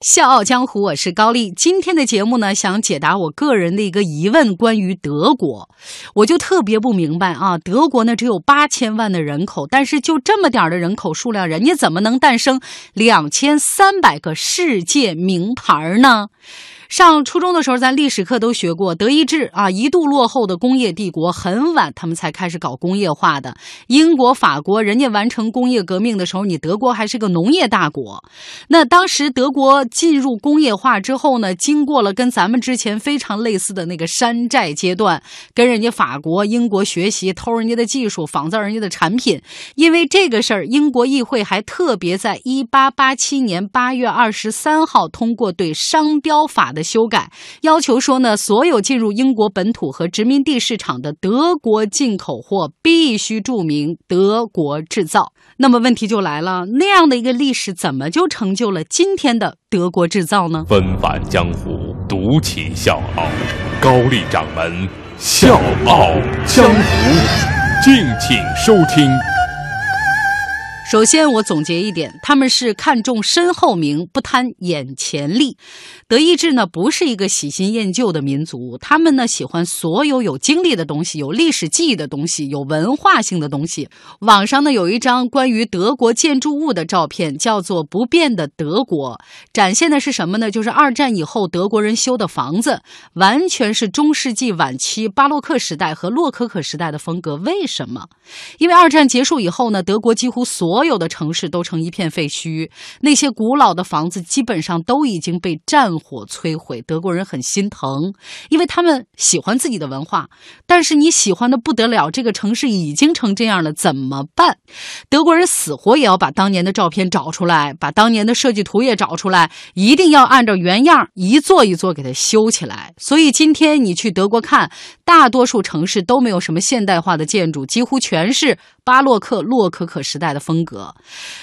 笑傲江湖，我是高丽。今天的节目呢，想解答我个人的一个疑问，关于德国，我就特别不明白啊。德国呢只有八千万的人口，但是就这么点儿的人口数量，人家怎么能诞生两千三百个世界名牌呢？上初中的时候，咱历史课都学过，德意志啊，一度落后的工业帝国，很晚他们才开始搞工业化的。英国、法国，人家完成工业革命的时候，你德国还是个农业大国。那当时德国进入工业化之后呢，经过了跟咱们之前非常类似的那个山寨阶段，跟人家法国、英国学习，偷人家的技术，仿造人家的产品。因为这个事儿，英国议会还特别在一八八七年八月二十三号通过对商标法的。修改要求说呢，所有进入英国本土和殖民地市场的德国进口货必须注明“德国制造”。那么问题就来了，那样的一个历史怎么就成就了今天的德国制造呢？纷返江湖，独起笑傲，高丽掌门笑傲江湖，敬请收听。首先，我总结一点，他们是看重身后名，不贪眼前利。德意志呢，不是一个喜新厌旧的民族，他们呢喜欢所有有经历的东西、有历史记忆的东西、有文化性的东西。网上呢有一张关于德国建筑物的照片，叫做“不变的德国”，展现的是什么呢？就是二战以后德国人修的房子，完全是中世纪晚期巴洛克时代和洛可可时代的风格。为什么？因为二战结束以后呢，德国几乎所所有的城市都成一片废墟，那些古老的房子基本上都已经被战火摧毁。德国人很心疼，因为他们喜欢自己的文化，但是你喜欢的不得了，这个城市已经成这样了，怎么办？德国人死活也要把当年的照片找出来，把当年的设计图也找出来，一定要按照原样一座一座给它修起来。所以今天你去德国看，大多数城市都没有什么现代化的建筑，几乎全是巴洛克、洛可可时代的风格。格，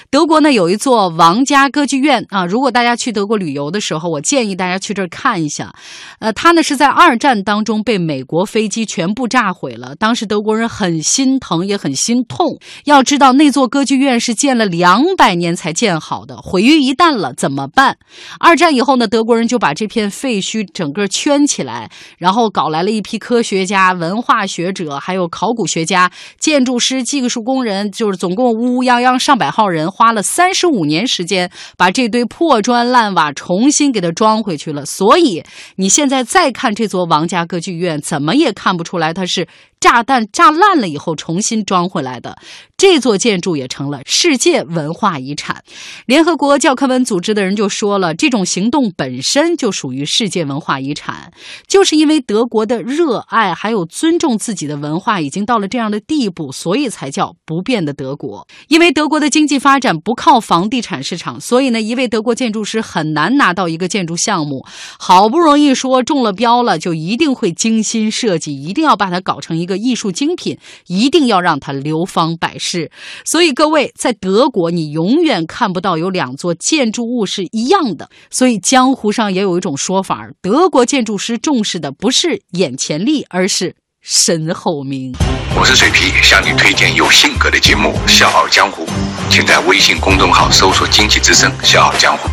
德国呢有一座王家歌剧院啊，如果大家去德国旅游的时候，我建议大家去这儿看一下。呃，它呢是在二战当中被美国飞机全部炸毁了，当时德国人很心疼，也很心痛。要知道那座歌剧院是建了两百年才建好的，毁于一旦了怎么办？二战以后呢，德国人就把这片废墟整个圈起来，然后搞来了一批科学家、文化学者，还有考古学家、建筑师、技术工人，就是总共乌乌泱泱。上百号人花了三十五年时间，把这堆破砖烂瓦重新给它装回去了。所以你现在再看这座王家歌剧院，怎么也看不出来它是。炸弹炸烂了以后重新装回来的这座建筑也成了世界文化遗产。联合国教科文组织的人就说了，这种行动本身就属于世界文化遗产，就是因为德国的热爱还有尊重自己的文化已经到了这样的地步，所以才叫不变的德国。因为德国的经济发展不靠房地产市场，所以呢，一位德国建筑师很难拿到一个建筑项目。好不容易说中了标了，就一定会精心设计，一定要把它搞成一。个艺术精品一定要让它流芳百世，所以各位在德国，你永远看不到有两座建筑物是一样的。所以江湖上也有一种说法，德国建筑师重视的不是眼前利，而是身后名。我是水皮，向你推荐有性格的节目《笑傲江湖》，请在微信公众号搜索“经济之声笑傲江湖”，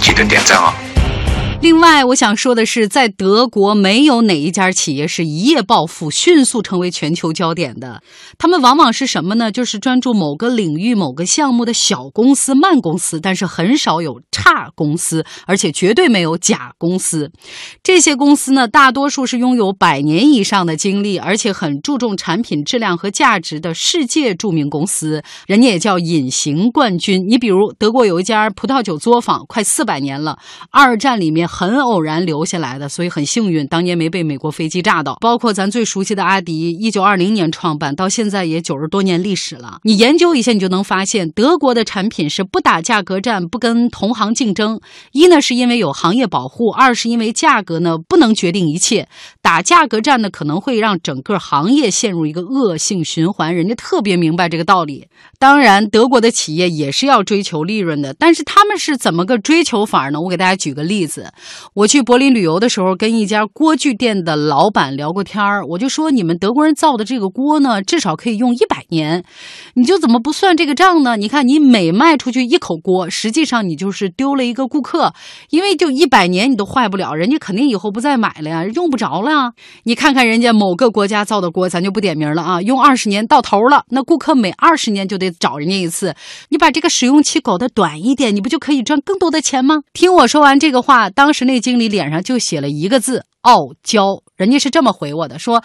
记得点赞哦。另外，我想说的是，在德国没有哪一家企业是一夜暴富、迅速成为全球焦点的。他们往往是什么呢？就是专注某个领域、某个项目的小公司、慢公司，但是很少有差公司，而且绝对没有假公司。这些公司呢，大多数是拥有百年以上的经历，而且很注重产品质量和价值的世界著名公司。人家也叫隐形冠军。你比如，德国有一家葡萄酒作坊，快四百年了，二战里面。很偶然留下来的，所以很幸运，当年没被美国飞机炸到。包括咱最熟悉的阿迪，一九二零年创办，到现在也九十多年历史了。你研究一下，你就能发现，德国的产品是不打价格战，不跟同行竞争。一呢，是因为有行业保护；二是因为价格呢不能决定一切，打价格战呢可能会让整个行业陷入一个恶性循环。人家特别明白这个道理。当然，德国的企业也是要追求利润的，但是他们是怎么个追求法呢？我给大家举个例子。我去柏林旅游的时候，跟一家锅具店的老板聊过天儿，我就说你们德国人造的这个锅呢，至少可以用一百年，你就怎么不算这个账呢？你看你每卖出去一口锅，实际上你就是丢了一个顾客，因为就一百年你都坏不了，人家肯定以后不再买了呀，用不着了。你看看人家某个国家造的锅，咱就不点名了啊，用二十年到头了，那顾客每二十年就得找人家一次，你把这个使用期搞得短一点，你不就可以赚更多的钱吗？听我说完这个话，当当时那经理脸上就写了一个字：傲娇。人家是这么回我的，说：“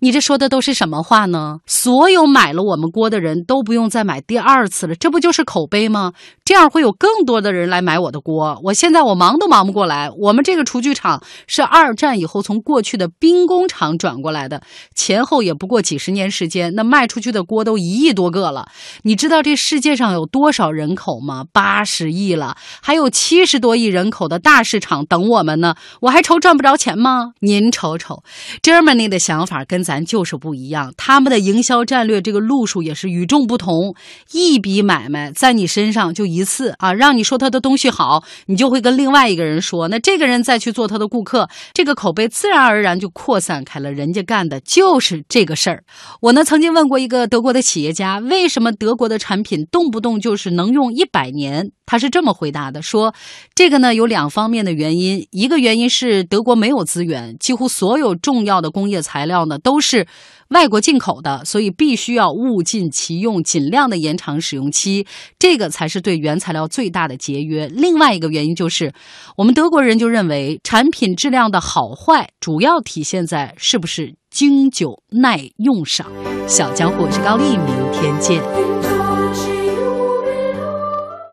你这说的都是什么话呢？所有买了我们锅的人都不用再买第二次了，这不就是口碑吗？这样会有更多的人来买我的锅。我现在我忙都忙不过来。我们这个厨具厂是二战以后从过去的兵工厂转过来的，前后也不过几十年时间，那卖出去的锅都一亿多个了。你知道这世界上有多少人口吗？八十亿了，还有七十多亿人口的大市场等我们呢。我还愁赚不着钱吗？您瞅瞅。” Germany 的想法跟咱就是不一样，他们的营销战略这个路数也是与众不同。一笔买卖在你身上就一次啊，让你说他的东西好，你就会跟另外一个人说，那这个人再去做他的顾客，这个口碑自然而然就扩散开了。人家干的就是这个事儿。我呢曾经问过一个德国的企业家，为什么德国的产品动不动就是能用一百年？他是这么回答的：说这个呢有两方面的原因，一个原因是德国没有资源，几乎所有重要的工业材料呢都都是外国进口的，所以必须要物尽其用，尽量的延长使用期，这个才是对原材料最大的节约。另外一个原因就是，我们德国人就认为产品质量的好坏主要体现在是不是经久耐用上。小江湖是高丽，明天见。